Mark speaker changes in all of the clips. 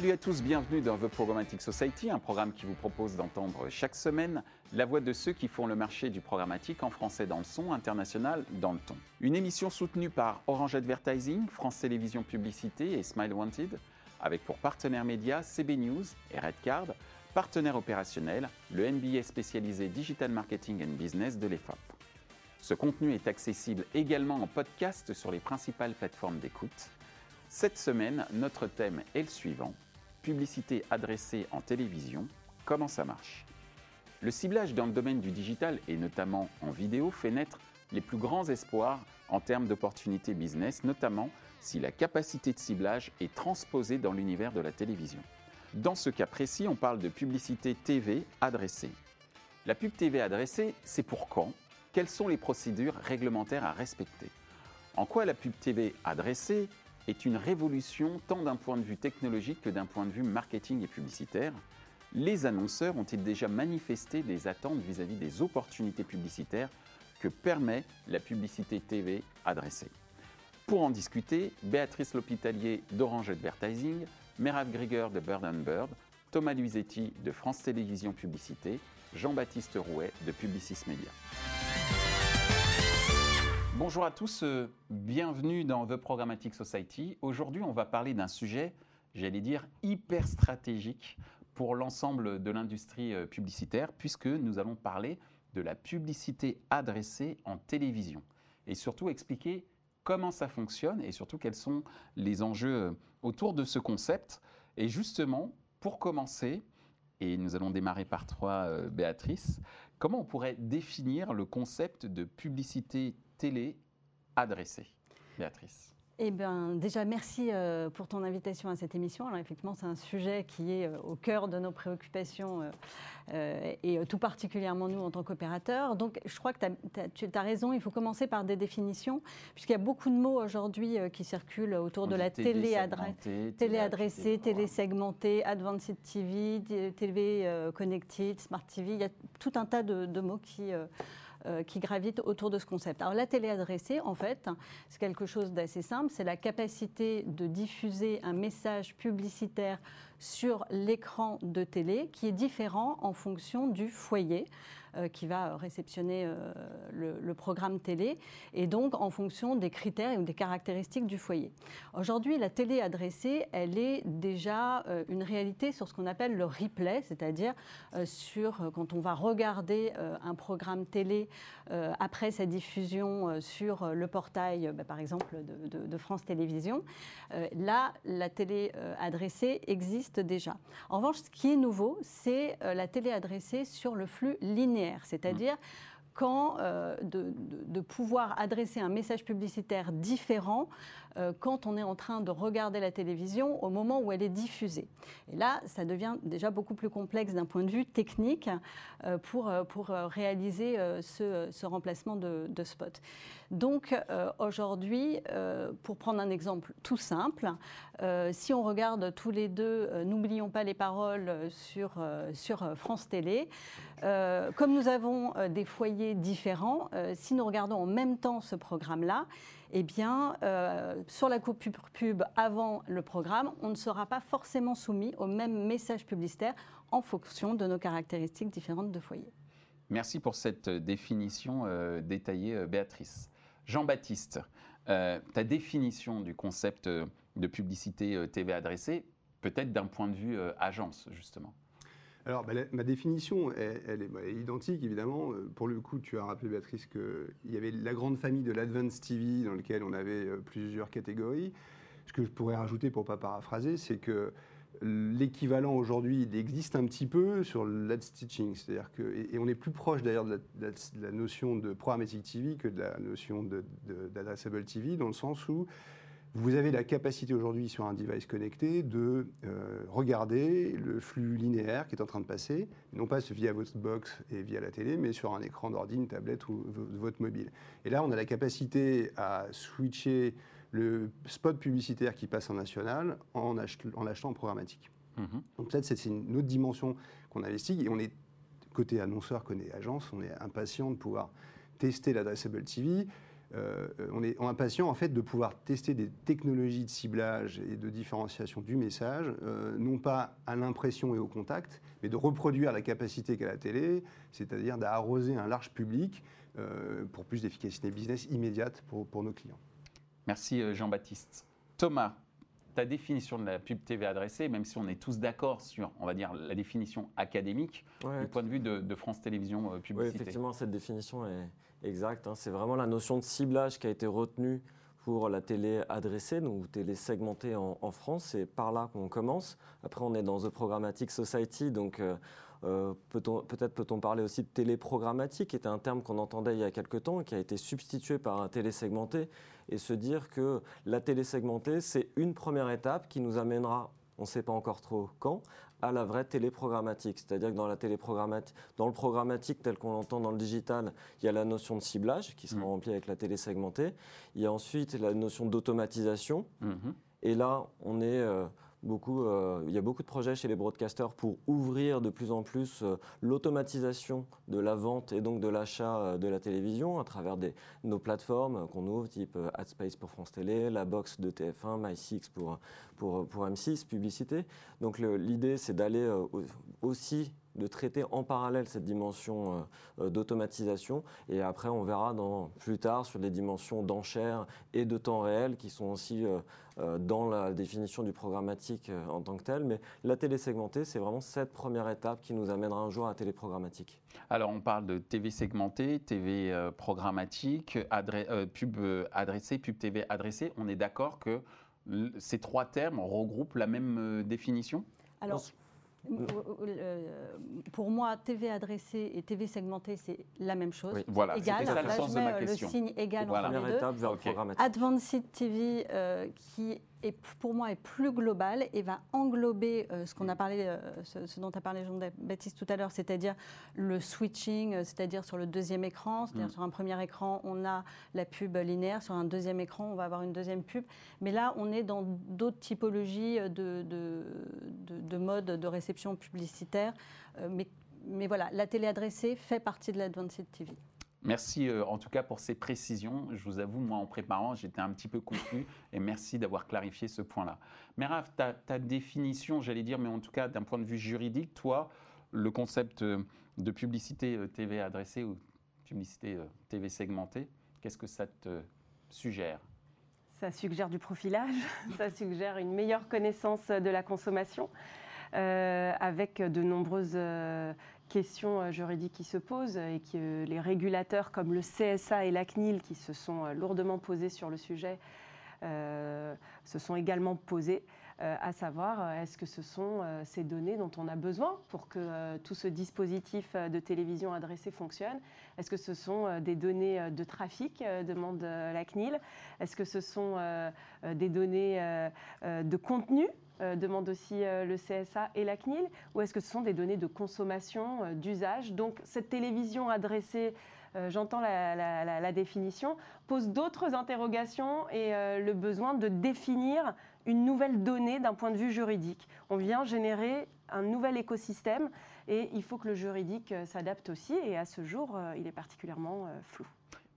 Speaker 1: Salut à tous, bienvenue dans The Programmatic Society, un programme qui vous propose d'entendre chaque semaine la voix de ceux qui font le marché du programmatique en français dans le son, international dans le ton. Une émission soutenue par Orange Advertising, France Télévisions Publicité et Smile Wanted, avec pour partenaires médias CB News et Redcard, partenaire opérationnel, le MBA spécialisé Digital Marketing and Business de l'EFAP. Ce contenu est accessible également en podcast sur les principales plateformes d'écoute. Cette semaine, notre thème est le suivant publicité adressée en télévision, comment ça marche? Le ciblage dans le domaine du digital et notamment en vidéo fait naître les plus grands espoirs en termes d'opportunités business, notamment si la capacité de ciblage est transposée dans l'univers de la télévision. Dans ce cas précis, on parle de publicité TV adressée. La pub TV adressée, c'est pour quand? Quelles sont les procédures réglementaires à respecter? En quoi la pub TV adressée est une révolution tant d'un point de vue technologique que d'un point de vue marketing et publicitaire Les annonceurs ont-ils déjà manifesté des attentes vis-à-vis des opportunités publicitaires que permet la publicité TV adressée? Pour en discuter, Béatrice L'Hôpitalier d'Orange Advertising, Merav Grieger de Bird Bird, Thomas Luisetti de France Télévisions Publicité, Jean-Baptiste Rouet de Publicis Media. Bonjour à tous, euh, bienvenue dans The Programmatic Society. Aujourd'hui, on va parler d'un sujet, j'allais dire, hyper stratégique pour l'ensemble de l'industrie euh, publicitaire, puisque nous allons parler de la publicité adressée en télévision et surtout expliquer comment ça fonctionne et surtout quels sont les enjeux euh, autour de ce concept. Et justement, pour commencer, et nous allons démarrer par euh, Béatrice, comment on pourrait définir le concept de publicité télé adressée Béatrice.
Speaker 2: Eh bien, déjà, merci euh, pour ton invitation à cette émission. Alors, effectivement, c'est un sujet qui est euh, au cœur de nos préoccupations euh, et tout particulièrement nous en tant qu'opérateurs. Donc, je crois que tu as raison, il faut commencer par des définitions, puisqu'il y a beaucoup de mots aujourd'hui qui circulent autour de la télé, adressée, télé adressée, télé segmentée, advanced TV, télé connected, smart TV. Il y a tout un tas de, de mots qui euh, qui gravitent autour de ce concept. Alors la télé adressée, en fait, c'est quelque chose d'assez simple, c'est la capacité de diffuser un message publicitaire sur l'écran de télé qui est différent en fonction du foyer euh, qui va réceptionner euh, le, programme télé et donc en fonction des critères ou des caractéristiques du foyer. Aujourd'hui, la télé adressée, elle est déjà euh, une réalité sur ce qu'on appelle le replay, c'est-à-dire sur quand on va regarder un programme télé après sa diffusion sur le portail, bah, par exemple, de, de France Télévisions. là, la télé adressée existe déjà. En revanche, ce qui est nouveau, c'est euh, la télé adressée sur le flux linéaire, c'est-à-dire euh, de, pouvoir adresser un message publicitaire différent euh, quand on est en train de regarder la télévision au moment où elle est diffusée. Et là, ça devient déjà beaucoup plus complexe d'un point de vue technique euh, pour, pour réaliser ce, ce, remplacement de, de, spot. Donc aujourd'hui, pour prendre un exemple tout simple, si on regarde tous les deux N'oublions pas les paroles sur, sur France Télé, comme nous avons des foyers différents. Euh, si nous regardons en même temps ce programme-là, eh bien, euh, sur la coupe pub avant le programme, on ne sera pas forcément soumis au même message publicitaire en fonction de nos caractéristiques différentes de foyer.
Speaker 1: Merci pour cette définition euh, détaillée, Béatrice. Jean-Baptiste, ta définition du concept de publicité TV adressée, peut-être d'un point de vue agence, justement.
Speaker 3: Alors, bah, ma définition, elle, bah, est, identique, évidemment. Euh, pour le coup, tu as rappelé, Béatrice, qu'il y avait la grande famille de l'Advanced TV, dans laquelle on avait euh, plusieurs catégories. Ce que je pourrais rajouter, pour ne pas paraphraser, c'est que l'équivalent aujourd'hui, existe un petit peu sur l'ad. C'est-à-dire que, et, on est plus proche d'ailleurs de, la notion de programmatic TV que de la notion d'adressable TV, dans le sens où vous avez la capacité aujourd'hui sur un device connecté de euh, regarder le flux linéaire qui est en train de passer, non pas via votre box et via la télé, mais sur un écran d'ordi, une tablette ou votre mobile. Et là, on a la capacité à switcher le spot publicitaire qui passe en national en, en achetant en programmatique. Mm-hmm. Donc peut-être c'est une autre dimension qu'on investit et on est côté annonceur, côté agence, on est impatient de pouvoir tester l'adressable TV on est impatient en fait de pouvoir tester des technologies de ciblage et de différenciation du message, non pas à l'impression et au contact, mais de reproduire la capacité qu'a la télé, c'est-à-dire d'arroser un large public pour plus d'efficacité business immédiate pour, pour nos clients.
Speaker 1: Merci Jean-Baptiste. Thomas, ta définition de la pub TV adressée, même si on est tous d'accord sur, on va dire, la définition académique, du point de vue de, France Télévisions euh, Publicité.
Speaker 4: Oui, effectivement, cette définition est exacte. Hein. C'est vraiment la notion de ciblage qui a été retenue pour la télé adressée, donc télé segmentée en, France. C'est par là qu'on commence. Après, on est dans The Programmatic Society, donc euh, euh, peut-être peut-on parler aussi de télé programmatique, qui était un terme qu'on entendait il y a quelques temps qui a été substitué par un télé segmenté, et se dire que la télé segmentée, c'est une première étape qui nous amènera, on ne sait pas encore trop quand, à la vraie télé programmatique. C'est-à-dire que dans la télé dans le programmatique tel qu'on l'entend dans le digital, il y a la notion de ciblage qui sera mmh. remplie avec la télé segmentée. Il y a ensuite la notion d'automatisation. Mmh. Et là, on est euh, Euh, il y a beaucoup de projets chez les broadcasters pour ouvrir de plus en plus euh, l'automatisation de la vente et donc de l'achat euh, de la télévision à travers nos plateformes qu'on ouvre, type AdSpace pour France Télé, la box de TF1, My6 pour, pour, pour M6, publicité. Donc l'idée, c'est d'aller aussi de traiter en parallèle cette dimension d'automatisation et après on verra plus tard sur les dimensions d'enchères et de temps réel qui sont aussi dans la définition du programmatique euh, en tant que tel. Mais la télé segmentée, c'est vraiment cette première étape qui nous amènera un jour à la télé programmatique.
Speaker 1: Alors, on parle de TV segmentée, TV euh, programmatique, pub adressée, pub TV adressée. On est d'accord que ces trois termes regroupent la même définition?
Speaker 2: Alors, pour moi, TV adressée et TV segmentée, c'est la même chose. Oui,
Speaker 1: voilà, égal. Ça, le sens de ma question.
Speaker 2: le signe égal voilà. entre les deux. Étape vers le Advanced TV, euh, qui et pour moi est plus global et va englober euh, ce qu'on a parlé, euh, ce, dont a parlé Jean-Baptiste tout à l'heure, c'est-à-dire le switching, euh, c'est-à-dire sur le deuxième écran, c'est-à-dire mm. sur un premier écran on a la pub linéaire, sur un deuxième écran on va avoir une deuxième pub, mais là on est dans d'autres typologies de, de, de, modes de réception publicitaire, mais, mais voilà, la télé adressée fait partie de l'Advanced TV.
Speaker 1: Merci euh, en tout cas pour ces précisions. Je vous avoue, moi en préparant, j'étais un petit peu confus et merci d'avoir clarifié ce point-là. Merav, ta, ta définition, j'allais dire, mais en tout cas d'un point de vue juridique, toi, le concept euh, de publicité euh, TV adressée ou publicité TV segmentée, qu'est-ce que ça te suggère?
Speaker 5: Ça suggère du profilage, ça suggère une meilleure connaissance de la consommation. avec de nombreuses questions euh, juridiques qui se posent et que les régulateurs comme le CSA et la CNIL qui se sont euh, lourdement posés sur le sujet euh, se sont également posés, à savoir est-ce que ce sont ces données dont on a besoin pour que tout ce dispositif de télévision adressé fonctionne? Est-ce que ce sont des données de trafic, demande la CNIL Est-ce que ce sont des données de contenu euh, demande aussi euh, le CSA et la CNIL Ou est-ce que ce sont des données de consommation, euh, d'usage? Donc cette télévision adressée j'entends la, définition, pose d'autres interrogations et le besoin de définir une nouvelle donnée d'un point de vue juridique. On vient générer un nouvel écosystème et il faut que le juridique s'adapte aussi et à ce jour, il est particulièrement flou.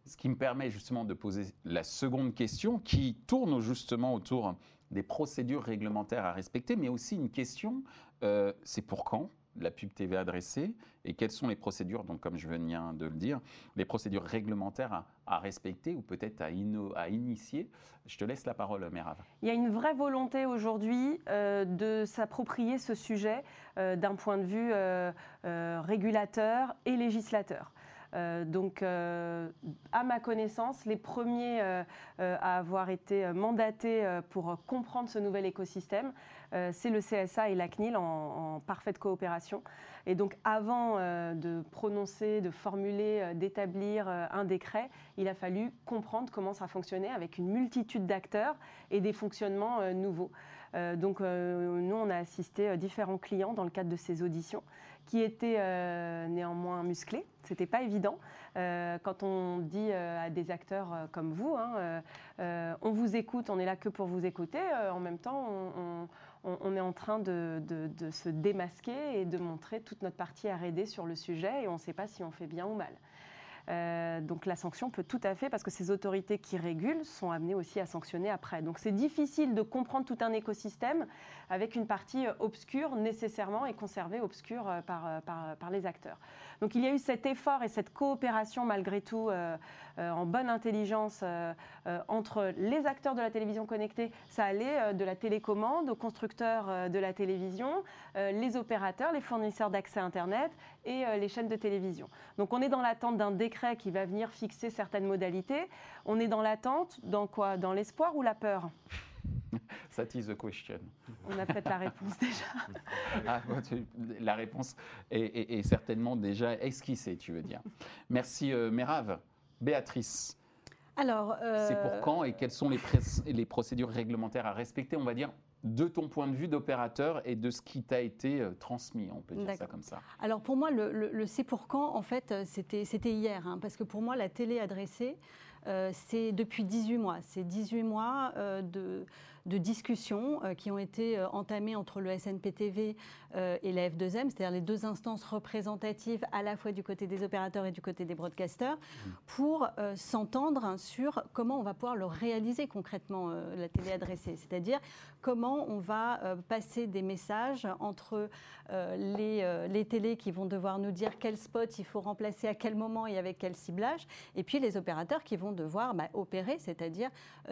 Speaker 1: Ce qui me permet justement de poser la seconde question qui tourne justement autour des procédures réglementaires à respecter, mais aussi une question, euh, c'est pour quand la pub TV adressée et quelles sont les procédures, donc comme je viens de le dire, les procédures réglementaires à, respecter ou peut-être à, initier. Je te laisse la parole, Mérave.
Speaker 5: Il y a une vraie volonté aujourd'hui euh, de s'approprier ce sujet euh, d'un point de vue régulateur et législateur. Euh, donc, euh, à ma connaissance, les premiers euh, à avoir été mandatés pour comprendre ce nouvel écosystème, c'est le CSA et la CNIL en, parfaite coopération. Et donc, avant de prononcer, de formuler, d'établir un décret, il a fallu comprendre comment ça fonctionnait avec une multitude d'acteurs et des fonctionnements nouveaux. Donc, nous, on a assisté différents clients dans le cadre de ces auditions qui était euh, néanmoins musclé. C'était pas évident. Euh, quand on dit euh, à des acteurs comme vous, hein, on vous écoute, on est là que pour vous écouter. en même temps, on, est en train de, de, se démasquer et de montrer toute notre partie R&D sur le sujet, et on ne sait pas si on fait bien ou mal. Euh, donc la sanction peut tout à fait, parce que ces autorités qui régulent sont amenées aussi à sanctionner après. Donc c'est difficile de comprendre tout un écosystème avec une partie obscure nécessairement et conservée obscure par, par, par les acteurs. Donc il y a eu cet effort et cette coopération malgré tout euh, euh, en bonne intelligence euh, entre les acteurs de la télévision connectée. Ça allait de la télécommande aux constructeurs de la télévision, les opérateurs, les fournisseurs d'accès Internet et les chaînes de télévision. Donc on est dans l'attente d'un décret qui va venir fixer certaines modalités. On est dans l'attente, dans quoi? Dans l'espoir ou la peur?
Speaker 1: That is the question.
Speaker 5: On a peut-être la réponse déjà.
Speaker 1: Ah, la réponse est, certainement déjà esquissée, tu veux dire. Merci euh, Mérave. Béatrice.
Speaker 2: Alors,
Speaker 1: euh, c'est pour quand et quelles sont les, les, procédures réglementaires à respecter, on va dire, de ton point de vue d'opérateur et de ce qui t'a été euh, transmis, on peut dire ça comme ça.
Speaker 2: Alors pour moi, le, c'est pour quand, en fait, c'était hier, hein, parce que pour moi, la télé adressée, c'est depuis 18 mois. C'est 18 mois de de discussions euh, qui ont été euh, entamées entre le SNPTV euh, et la F2M, c'est-à-dire les deux instances représentatives à la fois du côté des opérateurs et du côté des broadcasters, mmh. pour s'entendre sur comment on va pouvoir le réaliser concrètement, la télé adressée, c'est-à-dire comment on va passer des messages entre les, les télés qui vont devoir nous dire quel spot il faut remplacer à quel moment et avec quel ciblage, et puis les opérateurs qui vont devoir bah, opérer, c'est-à-dire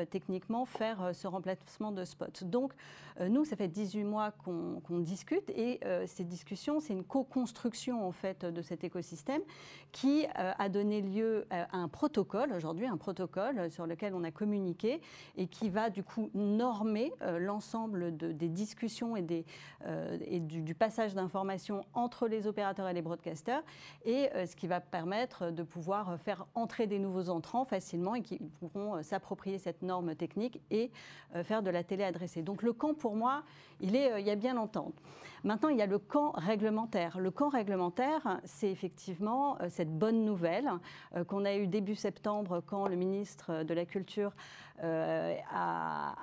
Speaker 2: techniquement faire ce remplacement de spots. Donc, euh, nous, ça fait 18 mois qu'on discute et euh, ces discussions, c'est une co-construction en fait de cet écosystème qui euh, a donné lieu à un protocole aujourd'hui, un protocole sur lequel on a communiqué et qui va du coup normer l'ensemble de, des discussions et, et du, passage d'informations entre les opérateurs et les broadcasters et ce qui va permettre de pouvoir faire entrer des nouveaux entrants facilement et qui pourront s'approprier cette norme technique et faire de la télé adressée. Donc le camp, pour moi, il, est, euh, il y a bien longtemps. Maintenant, il y a le camp réglementaire. Le camp réglementaire, c'est effectivement euh, cette bonne nouvelle euh, qu'on a eue début septembre quand le ministre de la Culture a,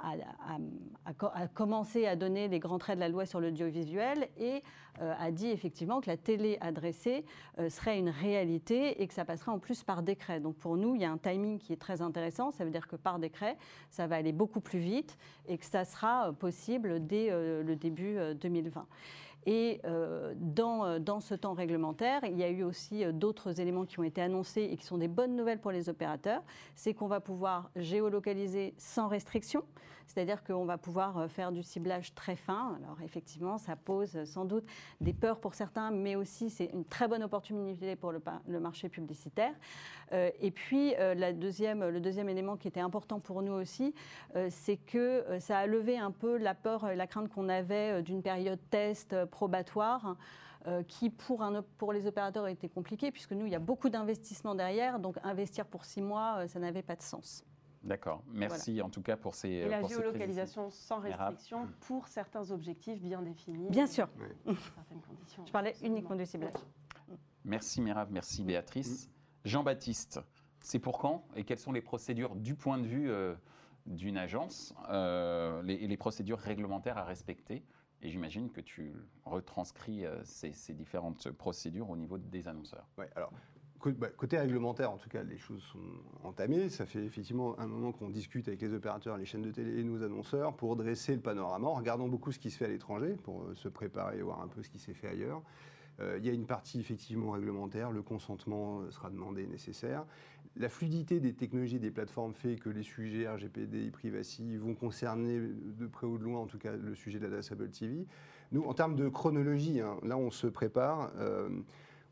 Speaker 2: commencé à donner les grands traits de la loi sur l'audiovisuel et a dit effectivement que la télé adressée serait une réalité et que ça passerait en plus par décret. Donc pour nous, il y a un timing qui est très intéressant. Ça veut dire que par décret, ça va aller beaucoup plus vite et que ça sera possible dès le début 2020. Et euh, dans, dans, ce temps réglementaire, il y a eu aussi euh, d'autres éléments qui ont été annoncés et qui sont des bonnes nouvelles pour les opérateurs. C'est qu'on va pouvoir géolocaliser sans restriction. C'est-à-dire qu'on va pouvoir euh, faire du ciblage très fin. Alors effectivement, ça pose sans doute des peurs pour certains, mais aussi c'est une très bonne opportunité pour le, marché publicitaire. Euh, et puis euh, la deuxième, le deuxième élément qui était important pour nous aussi, c'est que ça a levé un peu la peur, la crainte qu'on avait d'une période test probatoire. qui pour, un, pour les opérateurs était compliqué, puisque nous, il y a beaucoup d'investissements derrière, donc investir pour six mois, ça n'avait pas de sens.
Speaker 1: D'accord. Merci en tout cas pour ces.
Speaker 5: Et la géolocalisation sans restriction pour certains objectifs bien définis.
Speaker 2: Bien sûr. Certaines conditions. Je parlais uniquement du ciblage.
Speaker 1: Merci Mérave, merci Béatrice. Jean-Baptiste, c'est pour quand et quelles sont les procédures du point de vue euh, d'une agence euh, et les, procédures réglementaires à respecter? Et j'imagine que tu retranscris euh, ces, différentes procédures au niveau des annonceurs.
Speaker 3: Oui, alors bah, Côté réglementaire, en tout cas, les choses sont entamées. Ça fait effectivement un moment qu'on discute avec les opérateurs, les chaînes de télé et nos annonceurs pour dresser le panorama, en regardant beaucoup ce qui se fait à l'étranger, pour euh, se préparer et voir un peu ce qui s'est fait ailleurs. Euh, il y a une partie effectivement réglementaire, le consentement sera demandé nécessaire. La fluidité des technologies des plateformes fait que les sujets RGPD, privacy vont concerner de près ou de loin, en tout cas, le sujet de l'adressable TV. Nous, en termes de chronologie, hein, là, on se prépare.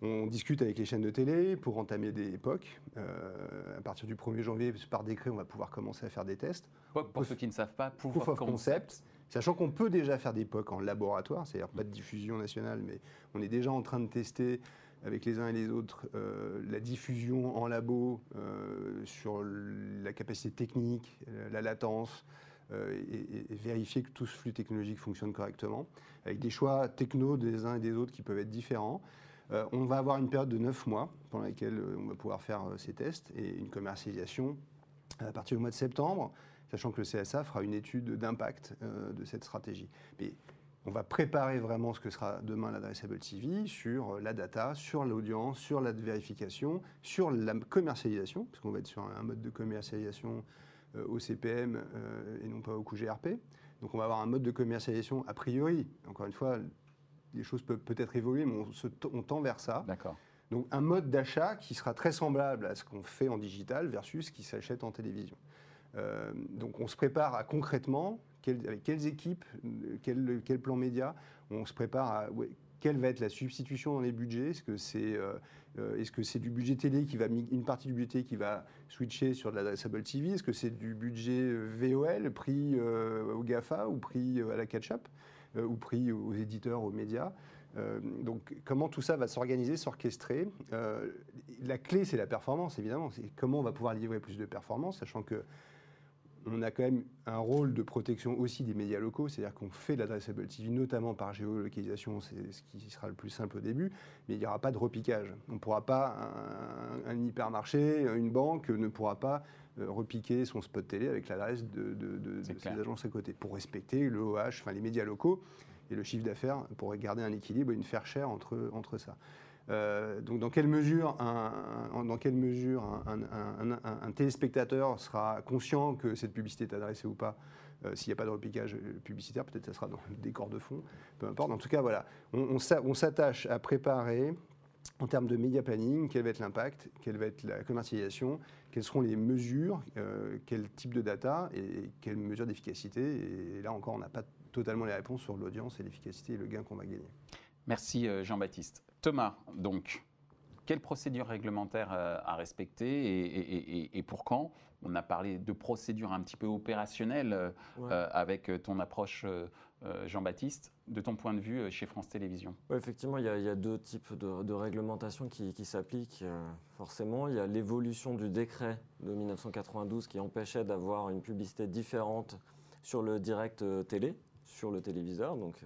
Speaker 3: On discute avec les chaînes de télé pour entamer des époques. Euh, à partir du 1er janvier, par décret, on va pouvoir commencer à faire des tests.
Speaker 1: Pour, ceux qui ne savent pas, Proof, of, concept.
Speaker 3: Sachant qu'on peut déjà faire des POC en laboratoire, c'est-à-dire pas de diffusion nationale, mais on est déjà en train de tester avec les uns et les autres euh, la diffusion en labo euh, sur la capacité technique, la latence, et, vérifier que tout ce flux technologique fonctionne correctement, avec des choix techno des uns et des autres qui peuvent être différents. Euh, on va avoir une période de 9 mois pendant laquelle euh, on va pouvoir faire euh, ces tests et une commercialisation à partir du mois de septembre, sachant que le CSA fera une étude d'impact de cette stratégie. On va préparer vraiment ce que sera demain l'adressable TV sur la data, sur l'audience, sur la vérification, sur la commercialisation, parce qu'on va être sur un mode de commercialisation au CPM et non pas au coût GRP. Donc on va avoir un mode de commercialisation a priori. Encore une fois, les choses peuvent peut-être évoluer, mais on, tend vers ça.
Speaker 1: D'accord.
Speaker 3: Donc un mode d'achat qui sera très semblable à ce qu'on fait en digital versus ce qui s'achète en télévision. Euh, donc on se prépare à concrètement, avec quelles équipes, quel, plan média, on se prépare à quelle va être la substitution dans les budgets? Est-ce que c'est euh, euh, du budget télé qui va une partie du budget télé qui va switcher sur de l'adressable TV Est-ce que c'est du budget VOL pris au Gafa ou pris à la catch-up ou pris aux éditeurs, aux médias? Euh, donc comment tout ça va s'organiser, s'orchestrer? Euh, La clé, c'est la performance, évidemment. Comment on va pouvoir livrer plus de performance, sachant que on a quand même un rôle de protection aussi des médias locaux, c'est-à-dire qu'on fait de l'adressable TV, notamment par géolocalisation, c'est ce qui sera le plus simple au début, mais il n'y aura pas de repiquage. On ne pourra pas, un, hypermarché, une banque ne pourra pas euh, repiquer son spot télé avec l'adresse de, de, de, ses agences à côté, pour respecter le OH, enfin les médias locaux et le chiffre d'affaires pour garder un équilibre et une faire chère entre, entre ça. Euh, donc dans quelle mesure, un, téléspectateur sera conscient que cette publicité est adressée ou pas? Euh, S'il n'y a pas de repiquage publicitaire, peut-être ça sera dans le décor de fond, peu importe. En tout cas, voilà, on, s'attache à préparer en termes de média planning, quel va être l'impact, quelle va être la commercialisation, quelles seront les mesures, euh, quel type de data et quelles mesures d'efficacité. Et là encore, on n'a pas totalement les réponses sur l'audience et l'efficacité et le gain qu'on va gagner.
Speaker 1: Merci euh, Jean-Baptiste. Thomas, donc, quelle procédure réglementaire euh, à respecter et, pour quand? On a parlé de procédures un petit peu opérationnelles euh, avec ton approche, Jean-Baptiste. De ton point de vue chez France Télévisions
Speaker 4: Effectivement, il y, a, deux types de, réglementations qui, qui s'appliquent forcément. Il y a l'évolution du décret de 1992 qui empêchait d'avoir une publicité différente sur le direct télé sur le téléviseur. Donc,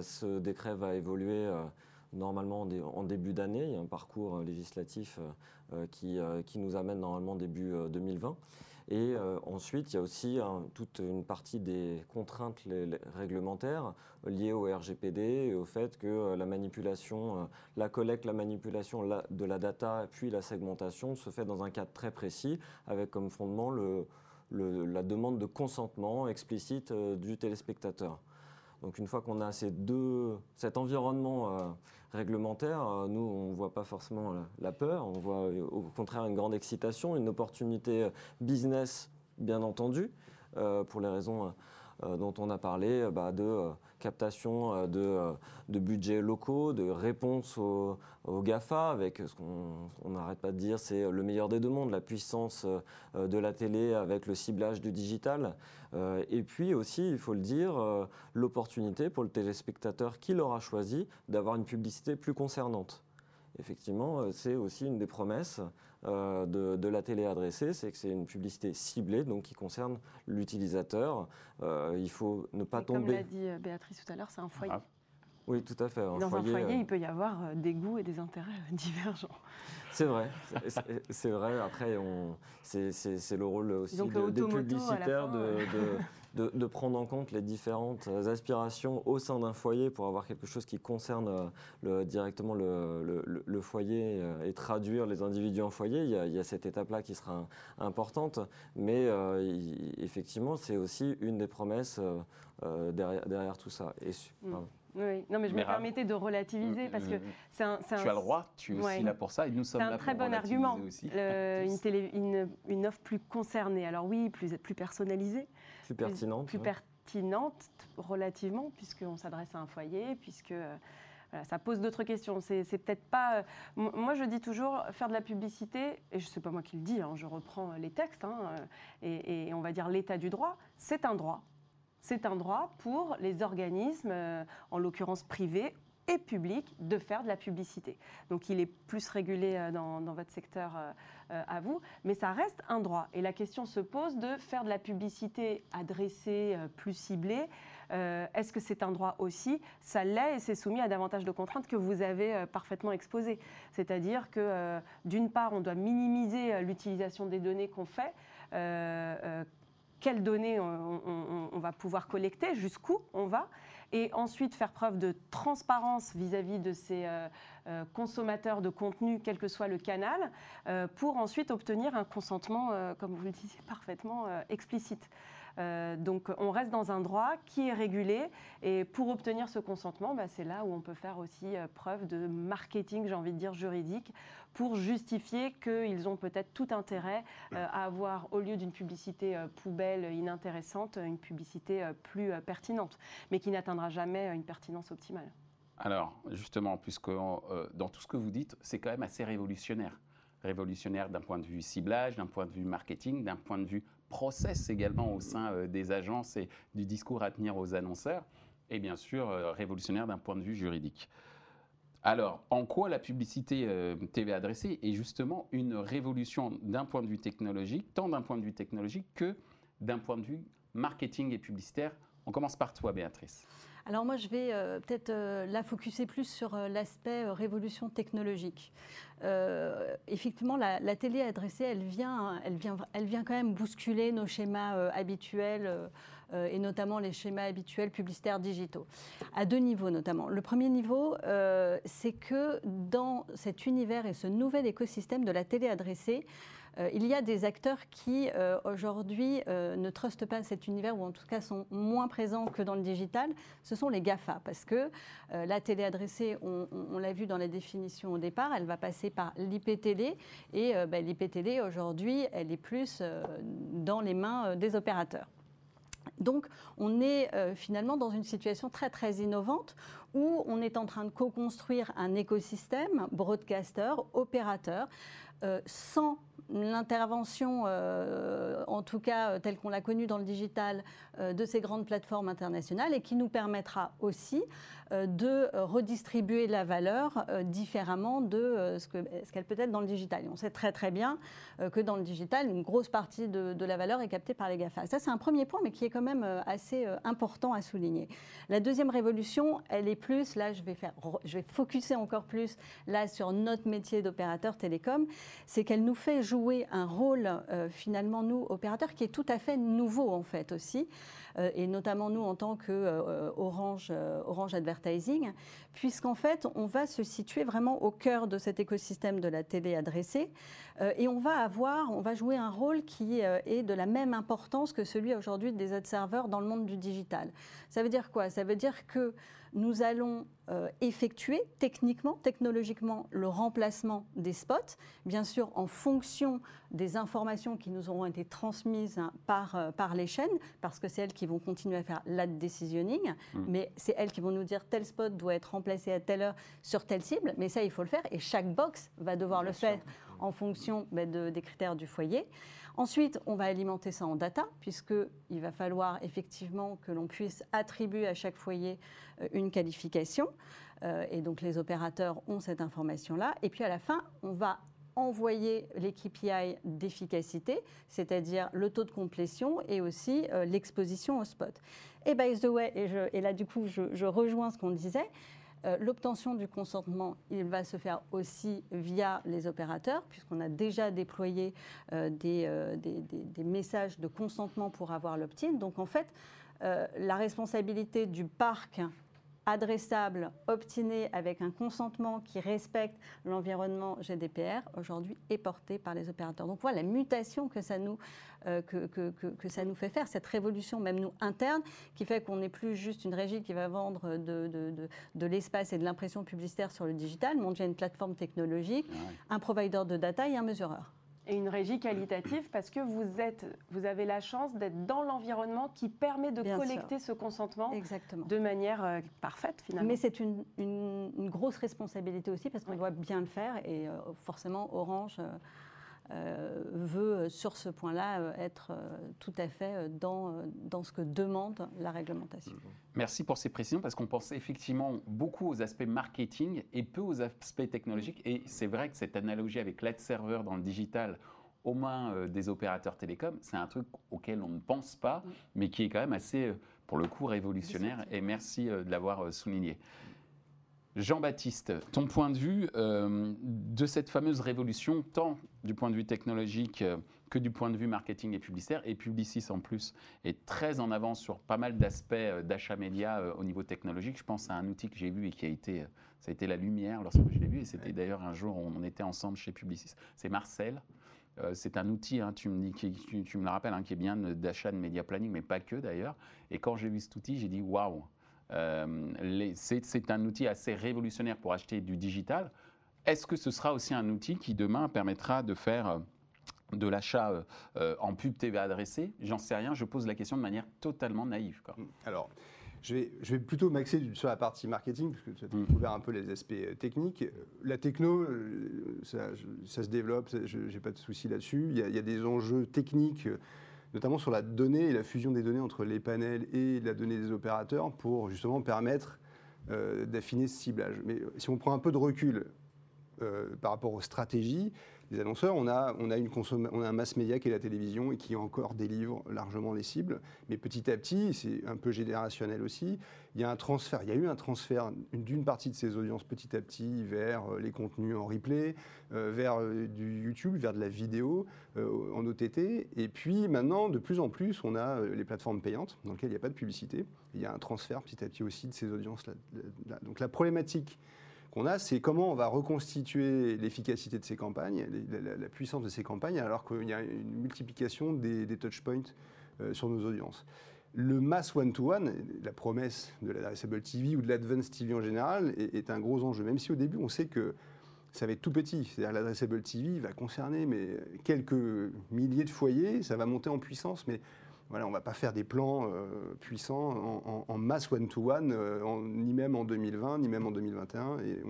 Speaker 4: ce décret va évoluer euh, normalement en début d'année. Il y a un parcours législatif qui, qui, nous amène normalement début 2020. Et ensuite, il y a aussi toute une partie des contraintes réglementaires liées au RGPD et au fait que la manipulation, la collecte, la manipulation de la data, puis la segmentation se fait dans un cadre très précis, avec comme fondement la demande de consentement explicite euh, du téléspectateur. Donc une fois qu'on a ces deux, cet environnement euh, réglementaire, euh, nous, on ne voit pas forcément la, peur, on voit au contraire une grande excitation, une opportunité business, bien entendu, pour les raisons dont on a parlé, bah, de captation euh, euh, de, budgets locaux, de réponse aux, GAFA, avec ce qu'on n'arrête pas de dire, c'est le meilleur des deux mondes, la puissance euh, de la télé avec le ciblage du digital. Et puis aussi, il faut le dire, l'opportunité pour le téléspectateur qui l'aura choisi d'avoir une publicité plus concernante effectivement, c'est aussi une des promesses euh, de, la télé adressée, c'est que c'est une publicité ciblée, donc qui concerne l'utilisateur. Euh, il faut ne pas tomber.
Speaker 5: Comme l'a dit euh, Béatrice tout à l'heure, c'est un foyer. Ah.
Speaker 4: Oui, tout à fait.
Speaker 5: Dans un foyer, il peut y avoir des goûts et des intérêts divergents.
Speaker 4: C'est vrai, c'est vrai. Après, c'est le rôle aussi des publicitaires de, de, prendre en compte les différentes aspirations au sein d'un foyer pour avoir quelque chose qui concerne euh, le, directement le, le, foyer euh, et traduire les individus en foyer. Il y a, cette étape-là qui sera importante, mais euh, effectivement, c'est aussi une des promesses derrière, derrière, tout ça. Et,
Speaker 5: mm. Oui, non, mais je me permettais de relativiser parce que c'est un,
Speaker 1: Tu as le droit, tu es aussi là pour ça et nous sommes là
Speaker 5: pour C'est un très bon argument. une, télé, une, une, offre plus concernée. Alors oui, plus, plus personnalisée.
Speaker 4: Plus pertinente.
Speaker 5: Plus, pertinente, relativement, puisqu'on s'adresse à un foyer, puisque. ça pose d'autres questions. C'est peut-être pas. Euh, moi, je dis toujours faire de la publicité, et je sais pas moi qui le dis, hein, je reprends les textes, hein, euh, et, et, on va dire l'état du droit, c'est un droit. C'est un droit pour les organismes, euh, en l'occurrence privés et publics, de faire de la publicité. Donc il est plus régulé euh, dans, votre secteur euh, à vous, mais ça reste un droit. Et la question se pose de faire de la publicité adressée, plus ciblée. Est-ce que c'est un droit aussi? Ça l'est et c'est soumis à davantage de contraintes que vous avez parfaitement exposées. C'est-à-dire que d'une part, on doit minimiser l'utilisation des données qu'on fait quelles données on, va pouvoir collecter, jusqu'où on va. et ensuite faire preuve de transparence vis-à-vis de ces consommateurs de contenu, quel que soit le canal, pour ensuite obtenir un consentement, comme vous le disiez parfaitement, explicite. Euh, donc on reste dans un droit qui est régulé et pour obtenir ce consentement, bah, c'est là où on peut faire aussi euh, preuve de marketing, j'ai envie de dire juridique, pour justifier qu'ils ont peut-être tout intérêt euh, à avoir, au lieu d'une publicité poubelle inintéressante, une publicité plus pertinente, mais qui n'atteindra jamais une pertinence optimale.
Speaker 1: Alors justement, puisque dans tout ce que vous dites, c'est quand même assez révolutionnaire révolutionnaire d'un point de vue ciblage, d'un point de vue marketing, d'un point de vue process également au sein euh, des agences et du discours à tenir aux annonceurs, et bien sûr euh, révolutionnaire d'un point de vue juridique. Alors, en quoi la publicité euh, TV adressée est justement une révolution d'un point de vue technologique, tant d'un point de vue technologique que d'un point de vue marketing et publicitaire? On commence par toi, Béatrice.
Speaker 2: Alors moi, je vais euh, peut-être euh, la focuser plus sur euh, l'aspect révolution technologique. effectivement, la, télé adressée, elle, vient, elle vient quand même bousculer nos schémas habituels et notamment les schémas habituels publicitaires digitaux, à deux niveaux notamment. Le premier niveau, c'est que dans cet univers et ce nouvel écosystème de la télé adressée, euh, il y a des acteurs qui, euh, aujourd'hui, euh, ne trustent pas cet univers, ou en tout cas sont moins présents que dans le digital. Ce sont les GAFA, parce que la télé adressée, on, l'a vu dans la définition au départ, elle va passer par l'IPTV, et ben, l'IPTV, aujourd'hui, elle est plus dans les mains des opérateurs. Donc, on est finalement dans une situation très très innovante où on est en train de co-construire un écosystème broadcaster, opérateur, sans l'intervention, euh, en tout cas euh, telle qu'on l'a connue dans le digital, euh, de ces grandes plateformes internationales et qui nous permettra aussi de redistribuer la valeur différemment de ce qu'elle peut être dans le digital. Et on sait très très bien que dans le digital, une grosse partie de, la valeur est captée par les GAFA. Ça, c'est un premier point, mais qui est quand même assez important à souligner. La deuxième révolution, elle est plus, là je vais, faire, je vais focuser encore plus là sur notre métier d'opérateur télécom, c'est qu'elle nous fait un rôle euh, finalement nous opérateurs qui est tout à fait nouveau en fait aussi euh, et notamment nous en tant que euh, Orange Orange Advertising puisqu'en fait on va se situer vraiment au cœur de cet écosystème de la télé adressée et on va avoir on va jouer un rôle qui est de la même importance que celui aujourd'hui des ad serveurs dans le monde du digital. Ça veut dire quoi? Ça veut dire que nous allons euh, effectuer techniquement, technologiquement, le remplacement des spots, bien sûr en fonction des informations qui nous auront été transmises par, euh, par les chaînes, parce que c'est elles qui vont continuer à faire l'ad decisioning, mm. mais c'est elles qui vont nous dire tel spot doit être remplacé à telle heure sur telle cible, mais ça il faut le faire et chaque box va devoir le faire en fonction ben, des critères du foyer. Ensuite, on va alimenter ça en data, puisqu'il va falloir effectivement que l'on puisse attribuer à chaque foyer euh, une qualification. Euh, et donc les opérateurs ont cette information-là. Et puis à la fin, on va envoyer les KPI d'efficacité, c'est-à-dire le taux de complétion et aussi euh, l'exposition au spot. Et by the way, et, là du coup je rejoins ce qu'on disait, euh, l'obtention du consentement, il va se faire aussi via les opérateurs, puisqu'on a déjà déployé euh, euh, des, messages de consentement pour avoir l'opt-in. Donc en fait, la responsabilité du parc adressable, obtiné avec un consentement qui respecte l'environnement GDPR, aujourd'hui est porté par les opérateurs. Donc voilà la mutation que ça nous, euh, que, que, que, ça nous fait faire, cette révolution même nous interne, qui fait qu'on n'est plus juste une régie qui va vendre de, de, de, l'espace et de l'impression publicitaire sur le digital, mais on devient une plateforme technologique, un provider de data et un mesureur
Speaker 5: et une régie qualitative parce que vous, êtes, vous avez la chance d'être dans l'environnement qui permet de collecter ce consentement de manière euh, parfaite finalement.
Speaker 2: Mais c'est une, une, grosse responsabilité aussi parce qu'on doit bien le faire et euh, forcément Orange euh, veut, sur ce point-là, euh, être euh, tout à fait dans, dans ce que demande la réglementation.
Speaker 1: Merci pour ces précisions, parce qu'on pensait effectivement beaucoup aux aspects marketing et peu aux aspects technologiques. Et c'est vrai que cette analogie avec l'ad serveur dans le digital, aux mains des opérateurs télécoms, c'est un truc auquel on ne pense pas, mais qui est quand même assez, pour le coup, révolutionnaire. Et merci de l'avoir souligné. Jean-Baptiste, ton point de vue euh, de cette fameuse révolution, tant du point de vue technologique euh, que du point de vue marketing et publicitaire, et Publicis en plus est très en avance sur pas mal d'aspects euh, d'achat média au niveau technologique. Je pense à un outil que j'ai vu et qui a été, ça a été la lumière lorsque je l'ai vu, et c'était d'ailleurs un jour où on était ensemble chez Publicis. C'est Marcel. c'est un outil, hein, tu, me dis, tu, me le rappelles, hein, qui est bien d'achat de média planning, mais pas que d'ailleurs. Et quand j'ai vu cet outil, j'ai dit waouh, euh, c'est un outil assez révolutionnaire pour acheter du digital. Est-ce que ce sera aussi un outil qui demain permettra de faire euh, de l'achat euh, en pub TV adressé J'en sais rien, je pose la question de manière totalement naïve.
Speaker 3: Mm. Alors, je vais, je vais, plutôt m'axer sur la partie marketing, parce que tu as mm. un peu les aspects techniques. La techno, ça, se développe, je n'ai pas de souci là-dessus. Il, il, y a des enjeux techniques notamment sur la donnée et la fusion des données entre les panels et la donnée des opérateurs pour justement permettre euh, d'affiner ce ciblage. Mais si on prend un peu de recul euh, par rapport aux stratégies, annonceurs, on a un mass média qui est la télévision et qui encore délivre largement les cibles. Mais petit à petit, c'est un peu générationnel aussi, il y a un transfert, il y a eu un transfert d'une partie de ces audiences petit à petit vers euh, les contenus en replay, euh, vers euh, du YouTube, vers de la vidéo en OTT. Et puis maintenant, de plus en plus, on a les plateformes payantes dans lesquelles il n'y a pas de publicité. Il y a un transfert petit à petit aussi de ces audiences-là. Donc la problématique qu'on a, c'est comment on va reconstituer l'efficacité de ces campagnes, la, puissance de ces campagnes, alors qu'il y a une multiplication des, touchpoints euh, sur nos audiences. Le mass one-to-one, la promesse de l'adressable TV ou de l'advanced TV en général, est, un gros enjeu. Même si au début, on sait que ça va être tout petit. C'est-à-dire l'adressable TV va concerner mais, quelques milliers de foyers, ça va monter en puissance, mais on ne va pas faire des plans euh, puissants en, masse one-to-one, euh, ni même en 2020, ni même en 2021. Et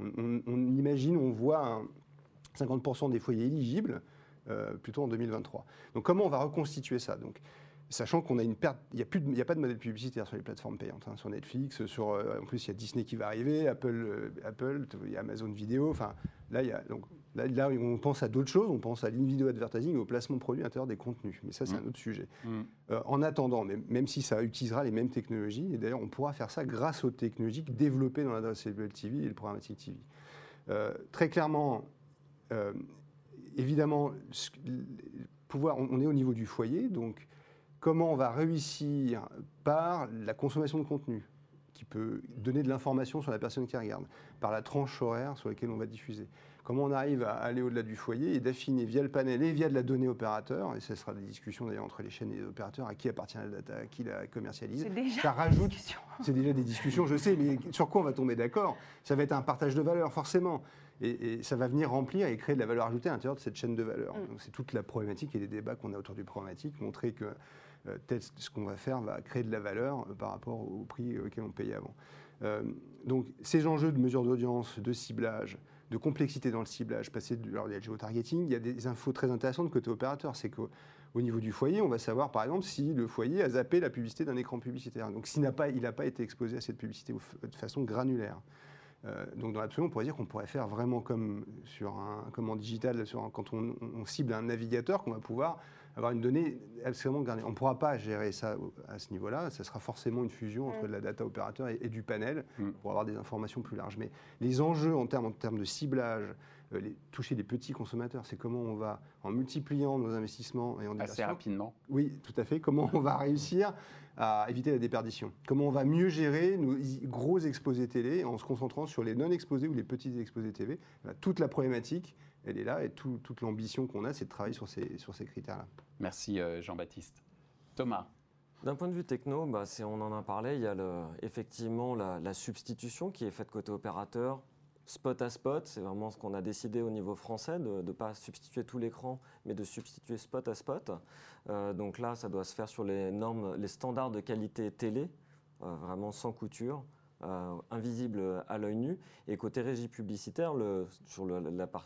Speaker 3: on, imagine, on voit 50% des foyers éligibles euh, plutôt en 2023. Donc comment on va reconstituer ça? Donc, Sachant qu'on a une perte, il n'y a, pas de modèle publicitaire sur les plateformes payantes, hein, sur Netflix, sur, en plus il y a Disney qui va arriver, Apple, Amazon Vidéo, enfin là, il y a, Là, on pense à d'autres choses, on pense à l'invideo advertising, au placement de produits à l'intérieur des contenus. Mais ça, c'est mm. un autre sujet. Mm. Euh, en attendant, même si ça utilisera les mêmes technologies, et d'ailleurs, on pourra faire ça grâce aux technologies développées dans l'adressable TV et le programmatic TV. Euh, très clairement, euh, évidemment, pouvoir, on est au niveau du foyer, donc comment on va réussir par la consommation de contenu qui peut donner de l'information sur la personne qui regarde, par la tranche horaire sur laquelle on va diffuser, comment on arrive à aller au-delà du foyer et d'affiner via le panel et via de la donnée opérateur, et ce sera des discussions d'ailleurs entre les chaînes et les opérateurs, à qui appartient la data, à qui la commercialise.
Speaker 5: C'est déjà
Speaker 3: ça rajoute, C'est déjà des discussions, je sais, mais sur quoi on va tomber d'accord? Ça va être un partage de valeur, forcément. Et, ça va venir remplir et créer de la valeur ajoutée à l'intérieur de cette chaîne de valeur. Mm. C'est toute la problématique et les débats qu'on a autour du problématique, montrer que euh, ce qu'on va faire va créer de la valeur euh, par rapport au prix auquel on payait avant. Euh, donc ces enjeux de mesure d'audience, de ciblage, de complexité dans le ciblage, passer de, alors il y géotargeting, il y a des infos très intéressantes côté opérateur, c'est qu'au niveau du foyer, on va savoir par exemple si le foyer a zappé la publicité d'un écran publicitaire. Donc s'il n'a pas, il n'a pas été exposé à cette publicité de façon granulaire. Euh, donc dans l'absolu, on pourrait dire qu'on pourrait faire vraiment comme, sur un, comme en digital, sur quand on, on cible un navigateur, qu'on va pouvoir avoir une donnée absolument gardée. On ne pourra pas gérer ça à ce niveau-là. Ça sera forcément une fusion entre la data opérateur et, du panel mm. pour avoir des informations plus larges. Mais les enjeux en termes, en termes de ciblage, euh, les, toucher les petits consommateurs, c'est comment on va, en multipliant nos investissements et en
Speaker 1: Assez rapidement.
Speaker 3: Oui, tout à fait. Comment on va réussir à éviter la déperdition Comment on va mieux gérer nos gros exposés télé en se concentrant sur les non exposés ou les petits exposés TV Toute la problématique elle est là et toute l'ambition qu'on a, c'est de travailler sur ces, sur ces critères-là.
Speaker 1: Merci euh, Jean-Baptiste. Thomas
Speaker 4: d'un point de vue techno, bah, on en a parlé, il y a le, effectivement la, substitution qui est faite côté opérateur, spot à spot. C'est vraiment ce qu'on a décidé au niveau français, de ne pas substituer tout l'écran, mais de substituer spot à spot. Euh, donc là, ça doit se faire sur les normes, les standards de qualité télé, euh, vraiment sans couture. Euh, invisible à l'œil nu. Et côté régie publicitaire, sur, le,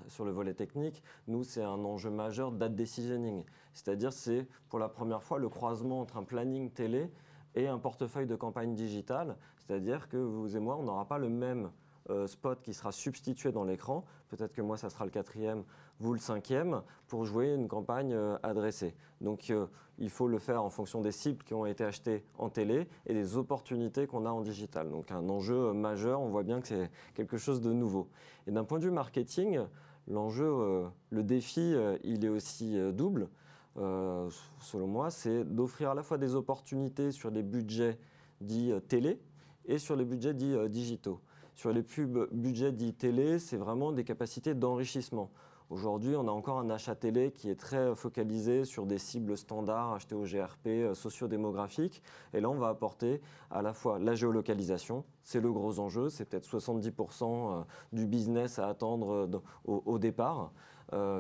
Speaker 4: sur le volet technique, nous, c'est un enjeu majeur date decisioning. C'est-à-dire, c'est pour la première fois le croisement entre un planning télé et un portefeuille de campagne digitale. C'est-à-dire que vous et moi, on n'aura pas le même euh, spot qui sera substitué dans l'écran. Peut-être que moi, ça sera le quatrième, vous le cinquième, pour jouer une campagne euh, adressée. Donc, euh, il faut le faire en fonction des cibles qui ont été achetées en télé et des opportunités qu'on a en digital. Donc, un enjeu majeur, on voit bien que c'est quelque chose de nouveau. Et d'un point de vue marketing, l'enjeu, le défi, il est aussi double. selon moi, c'est d'offrir à la fois des opportunités sur des budgets dits télé et sur les budgets dits digitaux. Sur les pubs budget dit télé, c'est vraiment des capacités d'enrichissement. Aujourd'hui, on a encore un achat télé qui est très focalisé sur des cibles standards achetées au GRP euh, sociodémographiques. Et là, on va apporter à la fois la géolocalisation, c'est le gros enjeu, c'est peut-être 70% euh, du business à attendre euh, au, départ.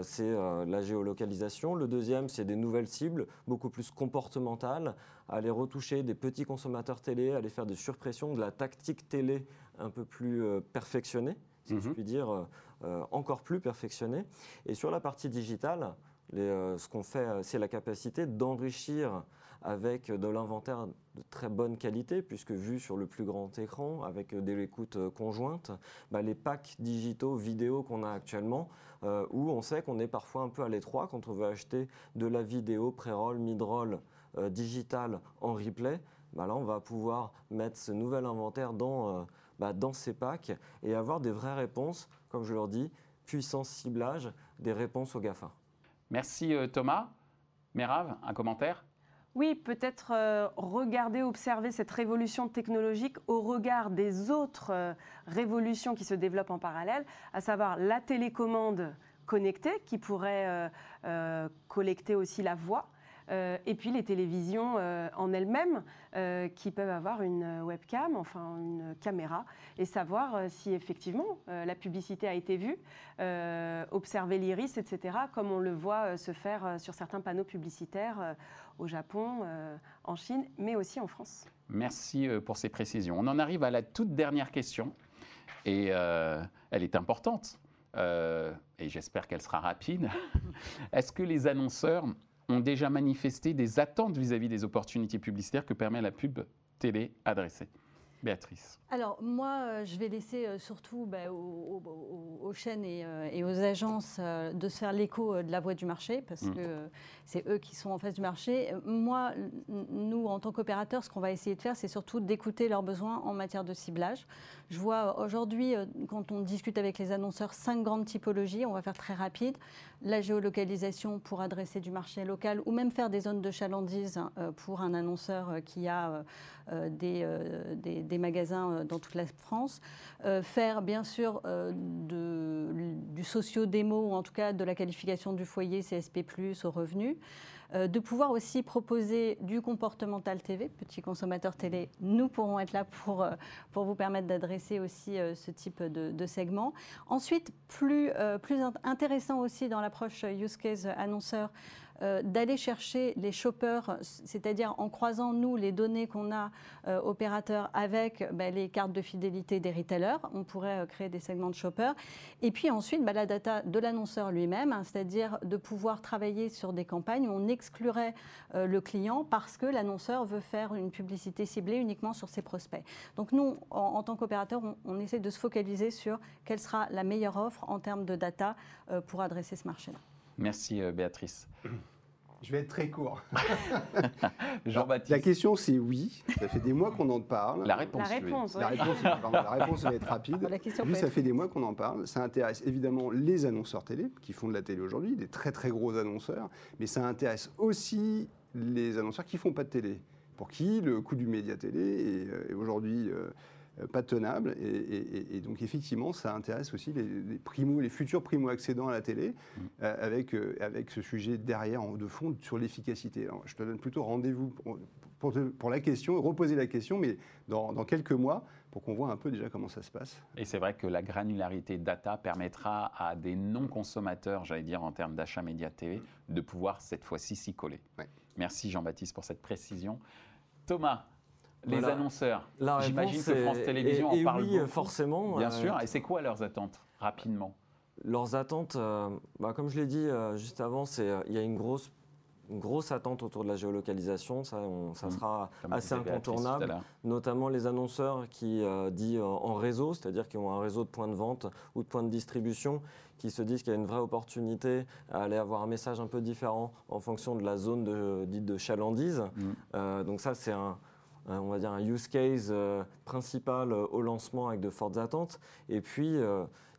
Speaker 4: c'est la géolocalisation. Le deuxième, c'est des nouvelles cibles, beaucoup plus comportementales, aller retoucher des petits consommateurs télé, aller faire des surpressions, de la tactique télé un peu plus perfectionnée, si je mhm. puis dire euh, encore plus perfectionné. Et sur la partie digitale, euh, ce qu'on fait, euh, c'est la capacité d'enrichir avec de l'inventaire de très bonne qualité, puisque vu sur le plus grand écran, avec des écoutes conjointes, bah, les packs digitaux vidéo qu'on a actuellement, où on sait qu'on est parfois un peu à l'étroit quand on veut acheter de la vidéo pré-roll, mid-roll, digital en replay, bah, là on va pouvoir mettre ce nouvel inventaire dans, bah, dans ces packs et avoir des vraies réponses comme je leur dis, puissance ciblage des réponses aux GAFA.
Speaker 1: Merci euh, Thomas. Merav, un commentaire?
Speaker 5: Oui, peut-être euh, regarder, observer cette révolution technologique au regard des autres euh, révolutions qui se développent en parallèle, à savoir la télécommande connectée qui pourrait collecter aussi la voix, euh, et puis les télévisions euh, en elles-mêmes euh, qui peuvent avoir une webcam, enfin une caméra, et savoir si effectivement la publicité a été vue, observer l'iris, etc., comme on le voit se faire sur certains panneaux publicitaires au Japon, en Chine, mais aussi en France.
Speaker 1: Merci pour ces précisions. On en arrive à la toute dernière question, et elle est importante. et j'espère qu'elle sera rapide. Est-ce que les annonceurs ont déjà manifesté des attentes vis-à-vis des opportunités publicitaires que permet la pub télé adressée. Béatrice.
Speaker 2: Alors moi, euh, je vais laisser euh, surtout bah, aux, chaînes et, euh, et, aux agences de se faire l'écho de la voix du marché, parce mm. que c'est eux qui sont en face du marché. Moi, nous, en tant qu'opérateurs, ce qu'on va essayer de faire, c'est surtout d'écouter leurs besoins en matière de ciblage. Je vois aujourd'hui, quand on discute avec les annonceurs, cinq grandes typologies. On va faire très rapide. La géolocalisation pour adresser du marché local ou même faire des zones de chalandise pour un annonceur qui a des, des des magasins euh, dans toute la France, euh, faire bien sûr euh, du socio-démo ou en tout cas de la qualification du foyer CSP+, au revenu, de pouvoir aussi proposer du comportemental TV, petit consommateur télé, nous pourrons être là pour, pour vous permettre d'adresser aussi ce type de, de, segment. Ensuite, plus, plus intéressant aussi dans l'approche use case annonceur, euh, d'aller chercher les shoppers, c'est-à-dire en croisant, nous, les données qu'on a euh, opérateurs avec ben, les cartes de fidélité des retailers. On pourrait euh, créer des segments de shoppers. Et puis ensuite, ben, la data de l'annonceur lui-même, hein, c'est-à-dire de pouvoir travailler sur des campagnes où on exclurait le client parce que l'annonceur veut faire une publicité ciblée uniquement sur ses prospects. Donc nous, en, tant qu'opérateur, on, on, essaie de se focaliser sur quelle sera la meilleure offre en termes de data pour adresser ce marché-là.
Speaker 1: Merci Béatrice.
Speaker 3: Je vais être très court.
Speaker 1: Jean-Baptiste.
Speaker 3: La question, c'est oui. Ça fait des mois qu'on en parle.
Speaker 1: La réponse,
Speaker 5: la réponse,
Speaker 3: la, réponse va être rapide. La question oui, ça fait des mois qu'on en parle. Ça intéresse évidemment les annonceurs télé, qui font de la télé aujourd'hui, des très très gros annonceurs. Mais ça intéresse aussi les annonceurs qui font pas de télé. Pour qui le coût du média télé est, euh, aujourd'hui euh, pas tenable. Et, donc, effectivement, ça intéresse aussi les, primo, les futurs primo-accédants à la télé, mm. euh, avec, euh, avec ce sujet derrière, de fond, sur l'efficacité. Je te donne plutôt rendez-vous pour, pour, la question, reposer la question, mais dans, dans quelques mois, pour qu'on voit un peu déjà comment ça se passe.
Speaker 1: Et c'est vrai que la granularité data permettra à des non-consommateurs, j'allais dire en termes d'achat média TV, de pouvoir cette fois-ci s'y coller. Merci Jean-Baptiste pour cette précision. Thomas, les annonceurs. J'imagine que France Télévisions en parle oui,
Speaker 4: forcément.
Speaker 1: Bien euh, sûr. Et c'est quoi leurs attentes, rapidement?
Speaker 4: Leurs attentes, euh, bah, comme je l'ai dit euh, juste avant, il y a une grosse une grosse attente autour de la géolocalisation, ça, ça mm. sera assez incontournable, notamment les annonceurs qui disent en réseau, c'est-à-dire qui ont un réseau de points de vente ou de points de distribution, qui se disent qu'il y a une vraie opportunité à aller avoir un message un peu différent en fonction de la zone de, dite de chalandise. Mm. donc ça, c'est un, on va dire un use case principal au lancement avec de fortes attentes. Et puis,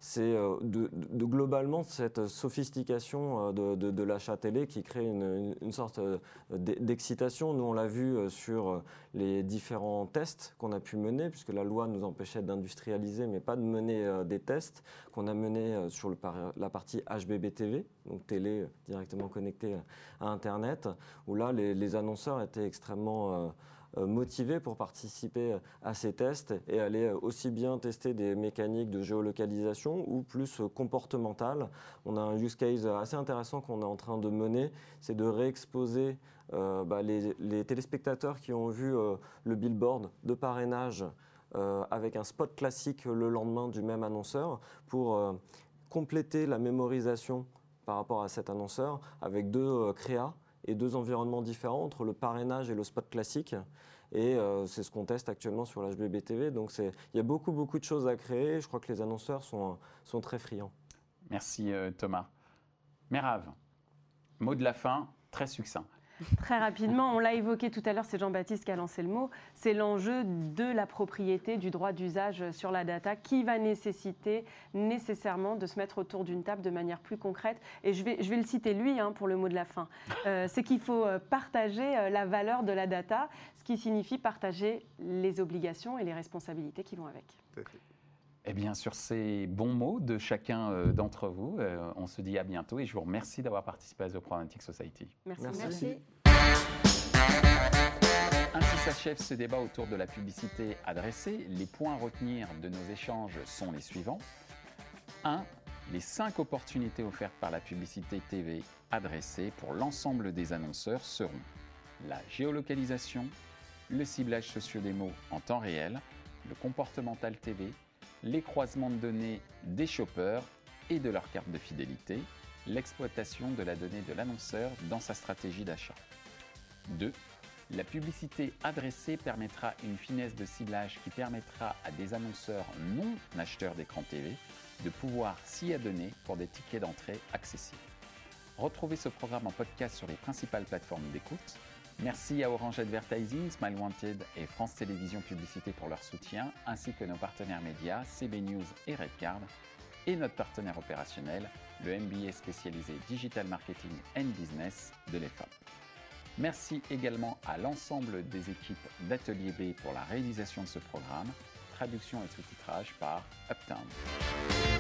Speaker 4: c'est euh, de, globalement cette sophistication euh, de, l'achat télé qui crée une, sorte euh, d'excitation. Nous, on l'a vu sur les différents tests qu'on a pu mener, puisque la loi nous empêchait d'industrialiser, mais pas de mener des tests qu'on a menés sur la partie HBB TV, donc télé directement connectée à Internet, où là, les annonceurs étaient extrêmement euh, motivés pour participer à ces tests et aller aussi bien tester des mécaniques de géolocalisation ou plus comportementales. On a un use case assez intéressant qu'on est en train de mener, c'est de réexposer euh, bah, les, téléspectateurs qui ont vu euh, le billboard de parrainage avec un spot classique le lendemain du même annonceur pour compléter la mémorisation par rapport à cet annonceur avec deux créas et deux environnements différents entre le parrainage et le spot classique. Et euh, c'est ce qu'on teste actuellement sur l'HBB TV. Donc il y a beaucoup, beaucoup de choses à créer. Je crois que les annonceurs sont, sont très friands.
Speaker 1: Merci euh, Thomas. Mérave, mot de la fin, très succinct.
Speaker 5: Très rapidement, on l'a évoqué tout à l'heure, c'est Jean-Baptiste qui a lancé le mot, c'est l'enjeu de la propriété, du droit d'usage sur la data qui va nécessiter nécessairement de se mettre autour d'une table de manière plus concrète. Et je vais, je vais le citer lui hein, pour le mot de la fin. Euh, c'est qu'il faut euh, partager euh, la valeur de la data, ce qui signifie partager les obligations et les responsabilités qui vont avec.
Speaker 1: Eh bien, sur ces bons mots de chacun d'entre vous, on se dit à bientôt et je vous remercie d'avoir participé à The Programmatic Society.
Speaker 5: Merci. Merci.
Speaker 1: Ainsi s'achève ce débat autour de la publicité adressée. Les points à retenir de nos échanges sont les suivants. 1. Les 5 opportunités offertes par la publicité TV adressée pour l'ensemble des annonceurs seront la géolocalisation, le ciblage socio-démo en temps réel, le comportemental TV, les croisements de données des shoppers et de leur carte de fidélité, l'exploitation de la donnée de l'annonceur dans sa stratégie d'achat. 2. La publicité adressée permettra une finesse de ciblage qui permettra à des annonceurs non acheteurs d'écran TV de pouvoir s'y adonner pour des tickets d'entrée accessibles. Retrouvez ce programme en podcast sur les principales plateformes d'écoute Merci à Orange Advertising, Smile Wanted et France Télévisions Publicité pour leur soutien, ainsi que nos partenaires médias CB News et Redcard, et notre partenaire opérationnel, le MBA spécialisé Digital Marketing and Business de l'EFAP. Merci également à l'ensemble des équipes d'Atelier B pour la réalisation de ce programme, traduction et sous-titrage par Uptown.